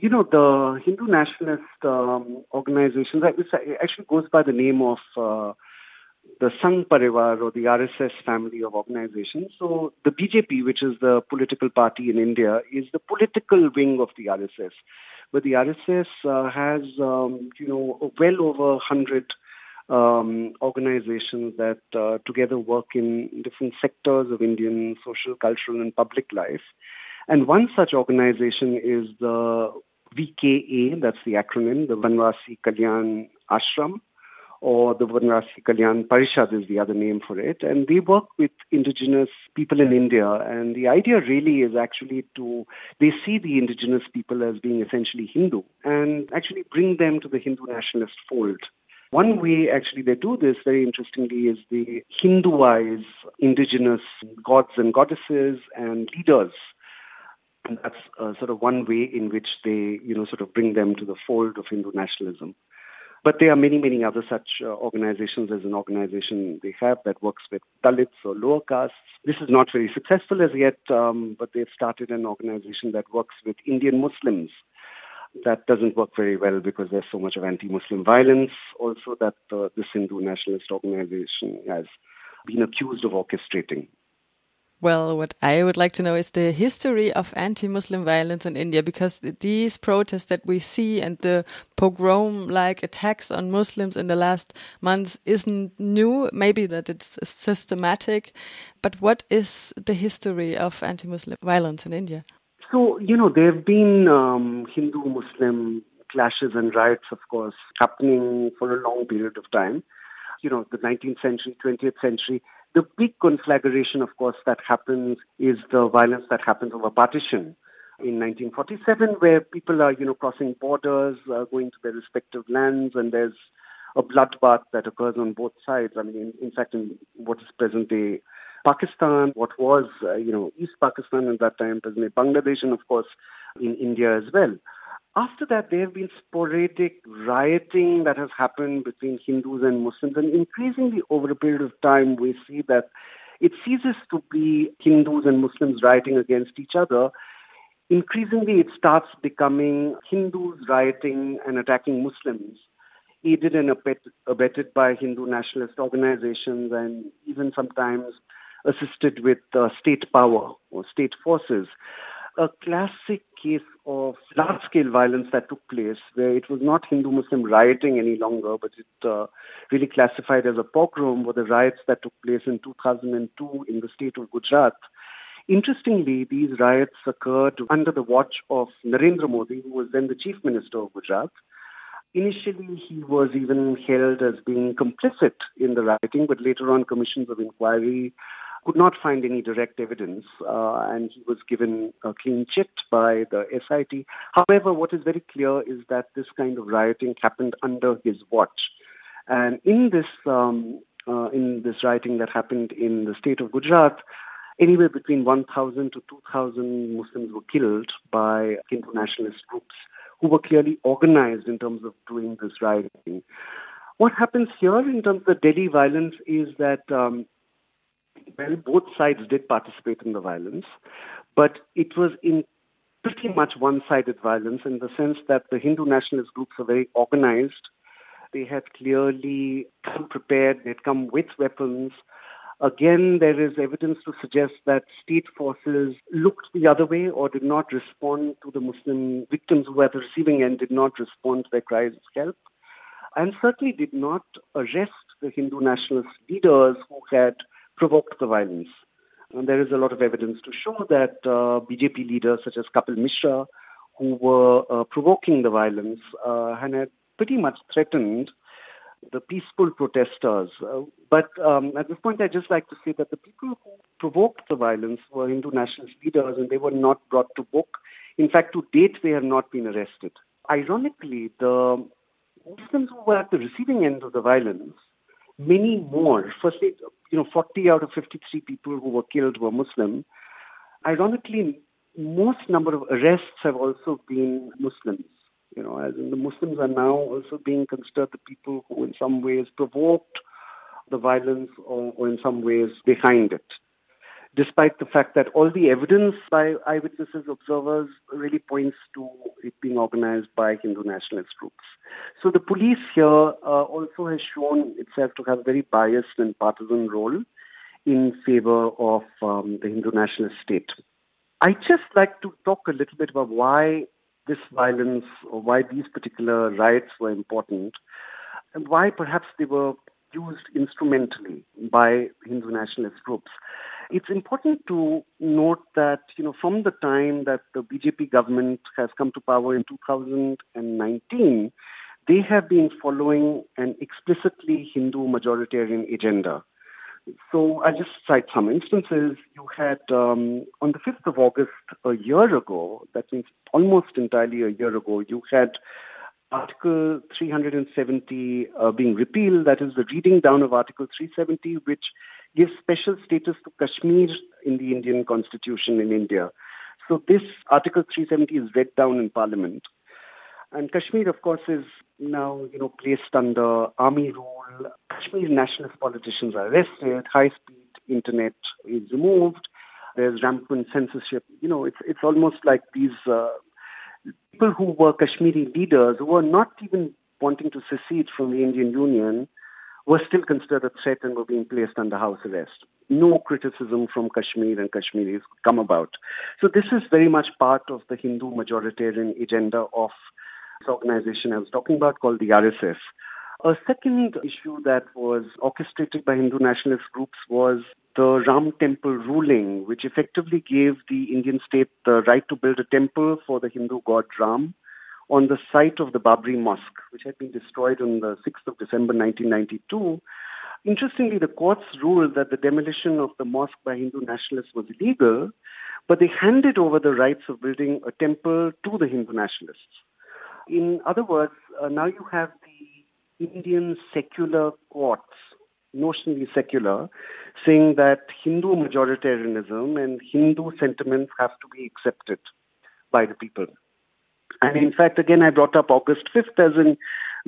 you know, the Hindu nationalist um, it actually goes by the name of uh, the Sangh Parivar or the RSS family of organizations. So the BJP, which is the political party in India, is the political wing of the RSS. But the RSS uh, has, um, you know, well over 100 um, organizations that uh, together work in different sectors of Indian social, cultural, and public life. And one such organization is the VKA, that's the acronym, the Vanvasi Kalyan Ashram, or the Vanvasi Kalyan Parishad is the other name for it. And they work with indigenous people in India. And the idea really is actually to, they see the indigenous people as being essentially Hindu and actually bring them to the Hindu nationalist fold. One way actually they do this very interestingly is they Hinduize indigenous gods and goddesses and leaders. And that's uh, sort of one way in which they, you know, sort of bring them to the fold of Hindu nationalism. But there are many, many other such uh, organizations. as an organization they have that works with Dalits or lower castes. This is not very successful as yet, um, but they've started an organization that works with Indian Muslims that doesn't work very well because there's so much of anti-Muslim violence. Also, that uh, this Hindu nationalist organization has been accused of orchestrating. Well, what I would like to know is the history of anti-Muslim violence in India, because these protests that we see and the pogrom-like attacks on Muslims in the last months isn't new. Maybe that it's systematic, but what is the history of anti-Muslim violence in India? So, you know, there have been um, Hindu Muslim clashes and riots, of course, happening for a long period of time. You know, the 19th century, 20th century. The big conflagration, of course, that happens is the violence that happens over partition in 1947, where people are, you know, crossing borders, uh, going to their respective lands, and there's a bloodbath that occurs on both sides. I mean, in, in fact, in what is present day Pakistan, what was, uh, you know, East Pakistan at that time, present Bangladesh, and of course in India as well. After that, there have been sporadic rioting that has happened between Hindus and Muslims, and increasingly over a period of time, we see that it ceases to be Hindus and Muslims rioting against each other. Increasingly, it starts becoming Hindus rioting and attacking Muslims aided and abetted by Hindu nationalist organizations and even sometimes assisted with uh, state power or state forces. A classic case of large scale violence that took place where it was not Hindu Muslim rioting any longer, but it uh, really classified as a pogrom were the riots that took place in 2002 in the state of Gujarat. Interestingly, these riots occurred under the watch of Narendra Modi, who was then the chief minister of Gujarat. Initially, he was even held as being complicit in the rioting, but later on, commissions of inquiry could not find any direct evidence, uh, and he was given a clean chit by the SIT. However, what is very clear is that this kind of rioting happened under his watch, and in this um, uh, in this rioting that happened in the state of Gujarat, anywhere between 1,000 to 2,000 Muslims were killed by Hindu nationalist groups who were clearly organized in terms of doing this rioting. What happens here in terms of the Delhi violence is that um, well, both sides did participate in the violence, but it was in pretty much one sided violence in the sense that the Hindu nationalist groups are very organized. They had clearly come prepared, they had come with weapons. Again, there is evidence to suggest that state forces looked the other way or did not respond to the Muslim victims who were at the receiving end, did not respond to their cries of help, and certainly did not arrest the Hindu nationalist leaders who had provoked the violence. And there is a lot of evidence to show that uh, BJP leaders such as Kapil Mishra, who were uh, provoking the violence, uh, had pretty much threatened the peaceful protesters. Uh, but um, at this point, I'd just like to say that the people who provoked the violence were Hindu nationalist leaders and they were not brought to book. In fact, to date, they have not been arrested. Ironically, the Muslims who were at the receiving end of the violence many more. Firstly, you know, 40 out of 53 people who were killed were Muslim. Ironically, most number of arrests have also been Muslims. You know, as in the Muslims are now also being considered the people who, in some ways, provoked the violence or, or in some ways behind it. Despite the fact that all the evidence by eyewitnesses, observers, really points to it being organized by Hindu nationalist groups. So the police here uh, also has shown itself to have a very biased and partisan role in favor of um, the Hindu nationalist state. I just like to talk a little bit about why this violence or why these particular riots were important and why perhaps they were used instrumentally by Hindu nationalist groups. It's important to note that, you know, from the time that the BJP government has come to power in 2019, they have been following an explicitly Hindu majoritarian agenda. So I'll just cite some instances. You had um, on the 5th of August a year ago, that means almost entirely a year ago, you had Article 370 uh, being repealed, that is the reading down of Article 370, which gives special status to Kashmir in the Indian constitution in India. So this Article 370 is read down in Parliament. And Kashmir, of course, is now, you know, placed under army rule. Kashmir nationalist politicians are arrested. High-speed internet is removed. There's rampant censorship. You know, it's it's almost like these uh, people who were Kashmiri leaders who were not even wanting to secede from the Indian Union were still considered a threat and were being placed under house arrest. No criticism from Kashmir and Kashmiris come about. So this is very much part of the Hindu majoritarian agenda of this organization I was talking about called the RSS. A second issue that was orchestrated by Hindu nationalist groups was the Ram temple ruling, which effectively gave the Indian state the right to build a temple for the Hindu god Ram on the site of the Babri Mosque, which had been destroyed on the 6th of December 1992. Interestingly, the courts ruled that the demolition of the mosque by Hindu nationalists was illegal, but they handed over the rights of building a temple to the Hindu nationalists. In other words, uh, now you have the Indian secular courts, notionally secular, saying that Hindu majoritarianism and Hindu sentiments have to be accepted by the people. And in fact, again, I brought up August 5th as in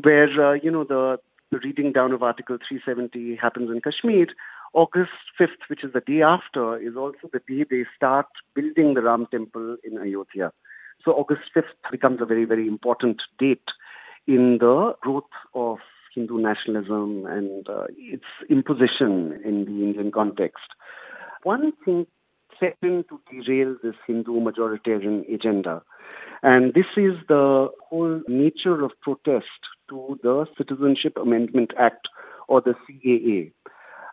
where, uh, you know, the, reading down of Article 370 happens in Kashmir. August 5th, which is the day after, is also the day they start building the Ram temple in Ayodhya. So August 5th becomes a very, very important date in the growth of Hindu nationalism and uh, its imposition in the Indian context. One thing threatened to derail this Hindu majoritarian agenda and this is the whole nature of protest to the Citizenship Amendment Act or the CAA.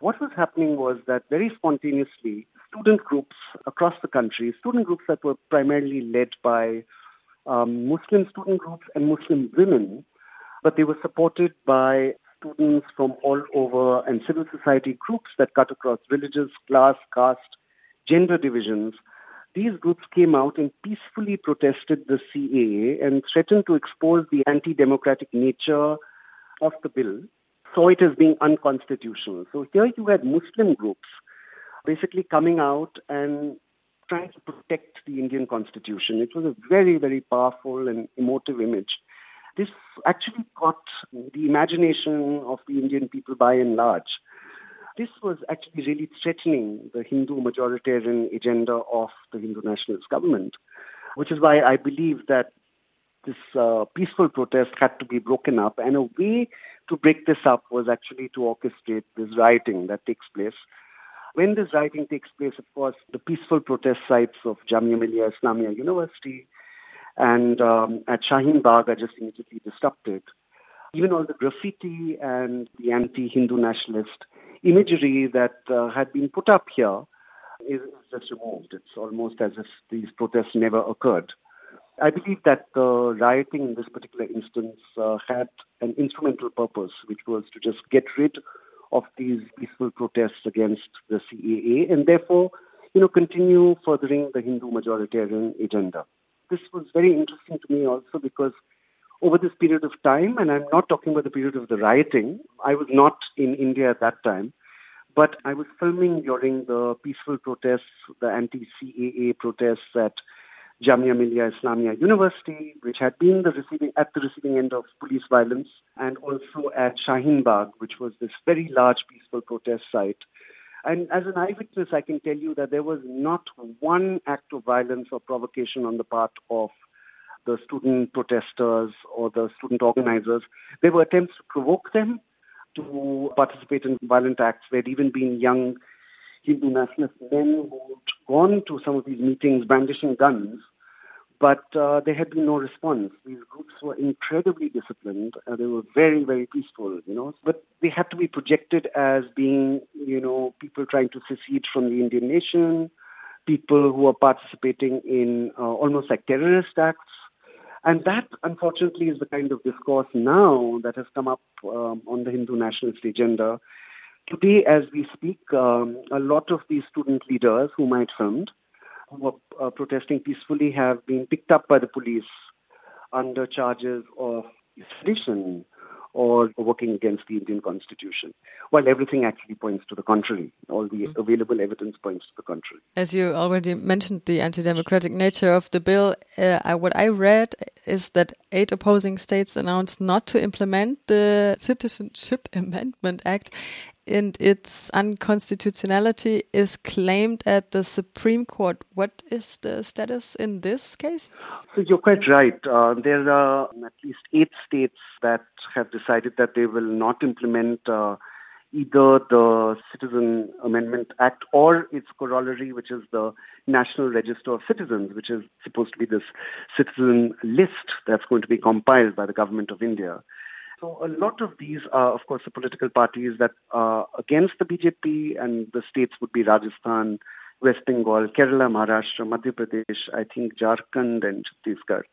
What was happening was that very spontaneously, student groups across the country, student groups that were primarily led by um, Muslim student groups and Muslim women, but they were supported by students from all over and civil society groups that cut across religious, class, caste, gender divisions these groups came out and peacefully protested the CAA and threatened to expose the anti democratic nature of the bill, saw it as being unconstitutional. So here you had Muslim groups basically coming out and trying to protect the Indian constitution. It was a very, very powerful and emotive image. This actually caught the imagination of the Indian people by and large this was actually really threatening the Hindu majoritarian agenda of the Hindu nationalist government, which is why I believe that this uh, peaceful protest had to be broken up. And a way to break this up was actually to orchestrate this rioting that takes place. When this rioting takes place, of course, the peaceful protest sites of Jamia Millia Islamia University and um, at Shaheen Bagh are just immediately disrupted. Even all the graffiti and the anti-Hindu nationalist imagery that uh, had been put up here is just removed. It's almost as if these protests never occurred. I believe that the rioting in this particular instance uh, had an instrumental purpose, which was to just get rid of these peaceful protests against the CAA and therefore, you know, continue furthering the Hindu majoritarian agenda. This was very interesting to me also because over this period of time, and I'm not talking about the period of the rioting. I was not in India at that time, but I was filming during the peaceful protests, the anti-CAA protests at Jamia Millia Islamia University, which had been the receiving, at the receiving end of police violence, and also at Shaheen Bagh, which was this very large peaceful protest site And as an eyewitness, I can tell you that there was not one act of violence or provocation on the part of the student protesters or the student organizers. There were attempts to provoke them to participate in violent acts. There had even been young Hindu nationalist men who had gone to some of these meetings brandishing guns but uh, there had been no response. These groups were incredibly disciplined. Uh, they were very, very peaceful, you know. But they had to be projected as being, you know, people trying to secede from the Indian nation, people who are participating in uh, almost like terrorist acts. And that, unfortunately, is the kind of discourse now that has come up um, on the Hindu nationalist agenda. Today, as we speak, um, a lot of these student leaders whom I filmed who were uh, protesting peacefully have been picked up by the police under charges of sedition or working against the Indian constitution, while everything actually points to the contrary. All the mm. available evidence points to the contrary. As you already mentioned, the anti democratic nature of the bill, uh, I, what I read is that eight opposing states announced not to implement the Citizenship Amendment Act and its unconstitutionality is claimed at the Supreme Court. What is the status in this case? So you're quite right. Uh, there are at least eight states that have decided that they will not implement uh, either the Citizen Amendment Act or its corollary, which is the National Register of Citizens, which is supposed to be this citizen list that's going to be compiled by the government of India. So a lot of these are, of course, the political parties that are against the BJP, and the states would be Rajasthan, West Bengal, Kerala, Maharashtra, Madhya Pradesh, I think Jharkhand and Chhattisgarh.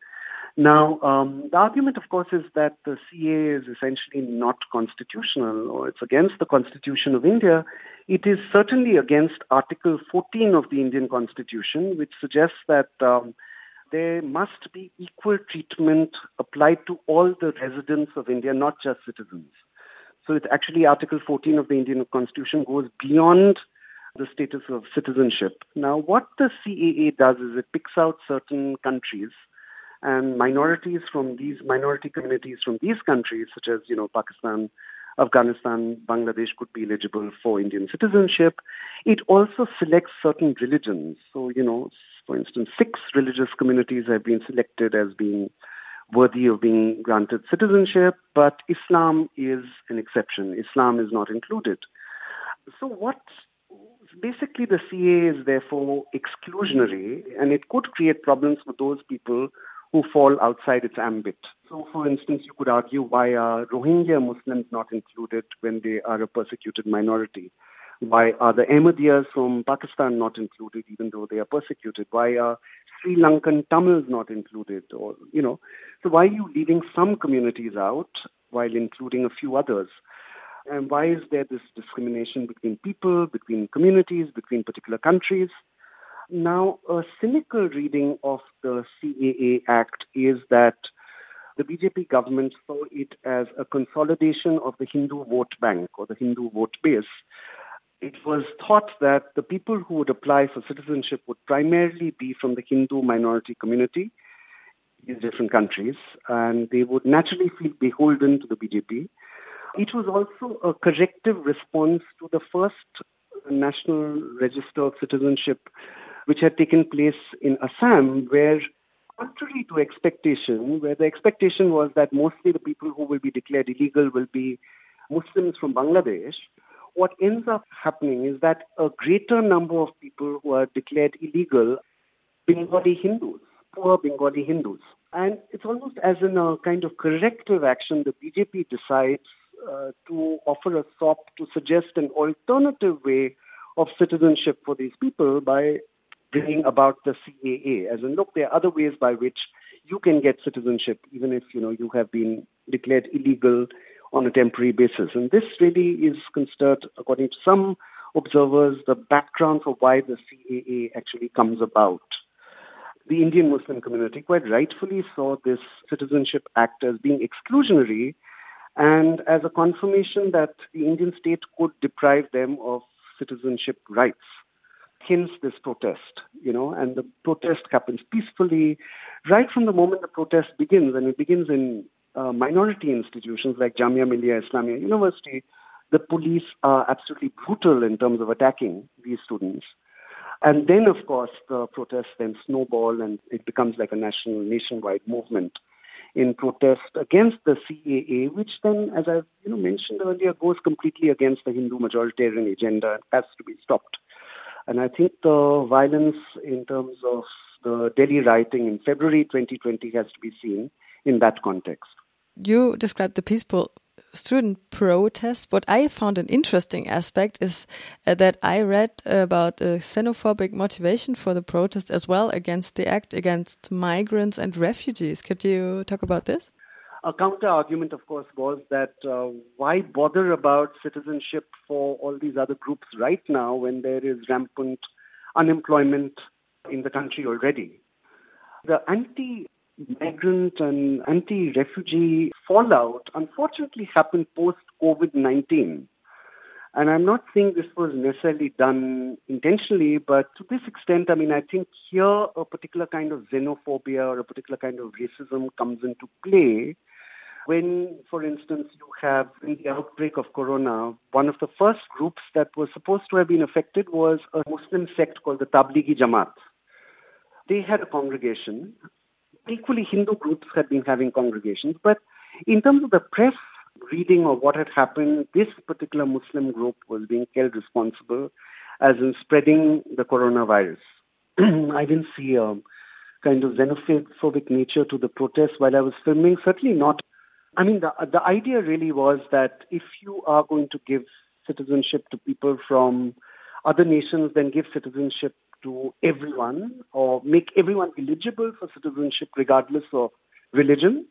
Now, um, the argument, of course, is that the CA is essentially not constitutional or it's against the Constitution of India. It is certainly against Article 14 of the Indian Constitution, which suggests that um, there must be equal treatment applied to all the residents of India, not just citizens. So it's actually Article 14 of the Indian Constitution goes beyond the status of citizenship. Now, what the CAA does is it picks out certain countries and minorities from these minority communities from these countries, such as you know Pakistan, Afghanistan, Bangladesh, could be eligible for Indian citizenship. It also selects certain religions. So you know for instance, six religious communities have been selected as being worthy of being granted citizenship, but Islam is an exception. Islam is not included. So, what basically the CA is therefore exclusionary, and it could create problems for those people who fall outside its ambit. So, for instance, you could argue why are Rohingya Muslims not included when they are a persecuted minority? Why are the Ahmadiyas from Pakistan not included, even though they are persecuted? Why are Sri Lankan Tamils not included? Or you know, so why are you leaving some communities out while including a few others? And why is there this discrimination between people, between communities, between particular countries? Now, a cynical reading of the CAA Act is that the BJP government saw it as a consolidation of the Hindu vote bank or the Hindu vote base it was thought that the people who would apply for citizenship would primarily be from the Hindu minority community in different countries, and they would naturally feel beholden to the BJP. It was also a corrective response to the first National Register of Citizenship, which had taken place in Assam, where, contrary to expectation, where the expectation was that mostly the people who will be declared illegal will be Muslims from Bangladesh, what ends up happening is that a greater number of people who are declared illegal Bengali Hindus, poor Bengali Hindus. And it's almost as in a kind of corrective action, the BJP decides uh, to offer a SOP to suggest an alternative way of citizenship for these people by bringing about the CAA. As in, look, there are other ways by which you can get citizenship, even if you know you have been declared illegal on a temporary basis. And this really is considered, according to some observers, the background for why the CAA actually comes about. The Indian Muslim community quite rightfully saw this Citizenship Act as being exclusionary and as a confirmation that the Indian state could deprive them of citizenship rights. Hence this protest, you know, and the protest happens peacefully right from the moment the protest begins, and it begins in uh, minority institutions like Jamia Millia Islamia University, the police are absolutely brutal in terms of attacking these students. And then, of course, the protests then snowball and it becomes like a national, nationwide movement in protest against the CAA, which then, as I've you know, mentioned earlier, goes completely against the Hindu majoritarian agenda and has to be stopped. And I think the violence in terms of the Delhi rioting in February 2020 has to be seen in that context. You described the peaceful student protests, what I found an interesting aspect is uh, that I read about a xenophobic motivation for the protest as well against the act against migrants and refugees. Could you talk about this? A counter argument, of course, was that uh, why bother about citizenship for all these other groups right now when there is rampant unemployment in the country already? The anti migrant and anti refugee fallout unfortunately happened post COVID 19. And I'm not saying this was necessarily done intentionally, but to this extent, I mean, I think here a particular kind of xenophobia or a particular kind of racism comes into play when, for instance, you have in the outbreak of corona, one of the first groups that was supposed to have been affected was a Muslim sect called the Tablighi Jamaat. They had a congregation equally Hindu groups had been having congregations. But in terms of the press reading of what had happened, this particular Muslim group was being held responsible as in spreading the coronavirus. I didn't see a kind of xenophobic nature to the protest while I was filming. Certainly not. I mean, the, the idea really was that if you are going to give citizenship to people from other nations, then give citizenship to everyone or make everyone eligible for citizenship regardless of religion.